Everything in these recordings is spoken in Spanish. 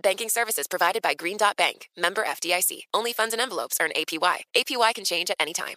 Banking services provided by Green Dot Bank, member FDIC. Only funds and envelopes earn APY. APY can change at any time.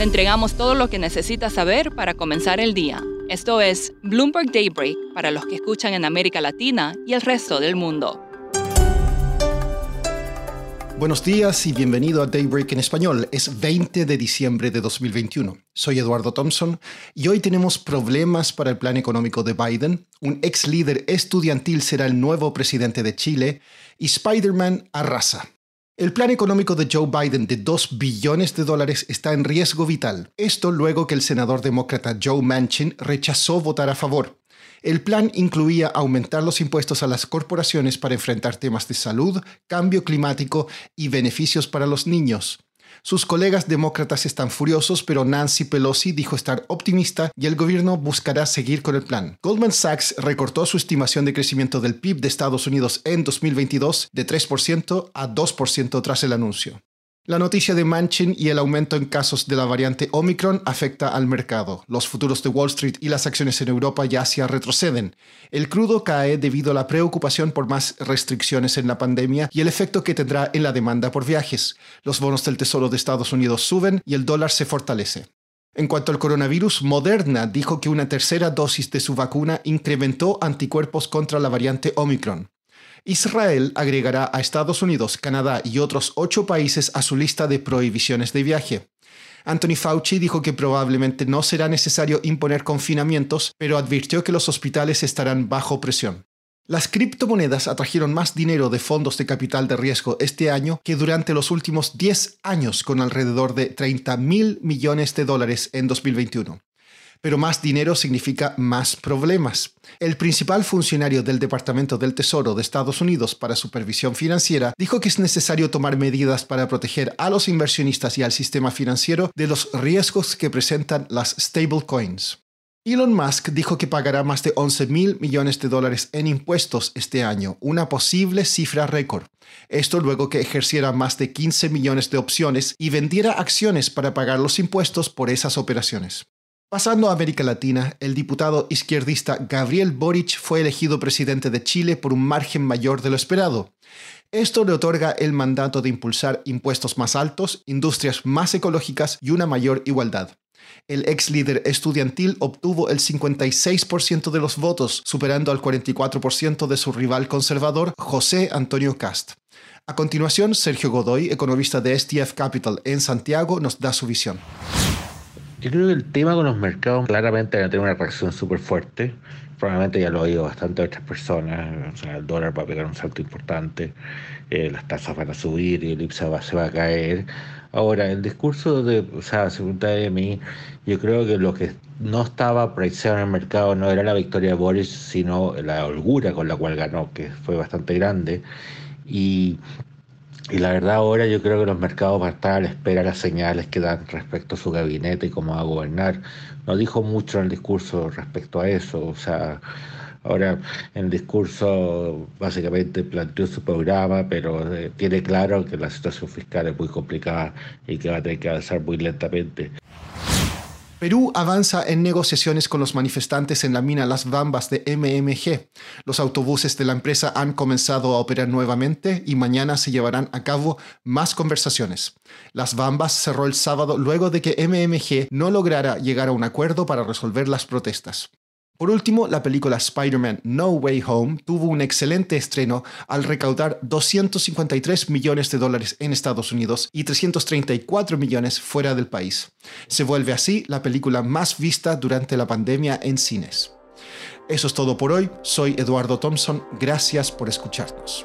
Le entregamos todo lo que necesita saber para comenzar el día. Esto es Bloomberg Daybreak para los que escuchan en América Latina y el resto del mundo. Buenos días y bienvenido a Daybreak en español. Es 20 de diciembre de 2021. Soy Eduardo Thompson y hoy tenemos problemas para el plan económico de Biden, un ex líder estudiantil será el nuevo presidente de Chile y Spider-Man arrasa. El plan económico de Joe Biden de 2 billones de dólares está en riesgo vital. Esto luego que el senador demócrata Joe Manchin rechazó votar a favor. El plan incluía aumentar los impuestos a las corporaciones para enfrentar temas de salud, cambio climático y beneficios para los niños. Sus colegas demócratas están furiosos, pero Nancy Pelosi dijo estar optimista y el gobierno buscará seguir con el plan. Goldman Sachs recortó su estimación de crecimiento del PIB de Estados Unidos en 2022 de 3% a 2% tras el anuncio. La noticia de Manchin y el aumento en casos de la variante Omicron afecta al mercado. Los futuros de Wall Street y las acciones en Europa ya se retroceden. El crudo cae debido a la preocupación por más restricciones en la pandemia y el efecto que tendrá en la demanda por viajes. Los bonos del Tesoro de Estados Unidos suben y el dólar se fortalece. En cuanto al coronavirus, Moderna dijo que una tercera dosis de su vacuna incrementó anticuerpos contra la variante Omicron. Israel agregará a Estados Unidos, Canadá y otros ocho países a su lista de prohibiciones de viaje. Anthony Fauci dijo que probablemente no será necesario imponer confinamientos, pero advirtió que los hospitales estarán bajo presión. Las criptomonedas atrajeron más dinero de fondos de capital de riesgo este año que durante los últimos 10 años, con alrededor de 30 mil millones de dólares en 2021 pero más dinero significa más problemas. El principal funcionario del Departamento del Tesoro de Estados Unidos para Supervisión Financiera dijo que es necesario tomar medidas para proteger a los inversionistas y al sistema financiero de los riesgos que presentan las stablecoins. Elon Musk dijo que pagará más de 11 mil millones de dólares en impuestos este año, una posible cifra récord. Esto luego que ejerciera más de 15 millones de opciones y vendiera acciones para pagar los impuestos por esas operaciones. Pasando a América Latina, el diputado izquierdista Gabriel Boric fue elegido presidente de Chile por un margen mayor de lo esperado. Esto le otorga el mandato de impulsar impuestos más altos, industrias más ecológicas y una mayor igualdad. El ex líder estudiantil obtuvo el 56% de los votos, superando al 44% de su rival conservador, José Antonio Cast. A continuación, Sergio Godoy, economista de STF Capital en Santiago, nos da su visión. Yo creo que el tema con los mercados claramente va a tener una reacción súper fuerte. Probablemente ya lo ha oído bastante otras personas. El dólar va a pegar un salto importante, eh, las tasas van a subir y el IPSA se va a caer. Ahora, el discurso de, o sea, según mí, yo creo que lo que no estaba precisado en el mercado no era la victoria de Boris, sino la holgura con la cual ganó, que fue bastante grande. Y y la verdad ahora yo creo que los mercados van a estar a la espera de las señales que dan respecto a su gabinete y cómo va a gobernar. No dijo mucho en el discurso respecto a eso. O sea, ahora en el discurso básicamente planteó su programa, pero eh, tiene claro que la situación fiscal es muy complicada y que va a tener que avanzar muy lentamente. Perú avanza en negociaciones con los manifestantes en la mina Las Bambas de MMG. Los autobuses de la empresa han comenzado a operar nuevamente y mañana se llevarán a cabo más conversaciones. Las Bambas cerró el sábado luego de que MMG no lograra llegar a un acuerdo para resolver las protestas. Por último, la película Spider-Man No Way Home tuvo un excelente estreno al recaudar 253 millones de dólares en Estados Unidos y 334 millones fuera del país. Se vuelve así la película más vista durante la pandemia en cines. Eso es todo por hoy. Soy Eduardo Thompson. Gracias por escucharnos.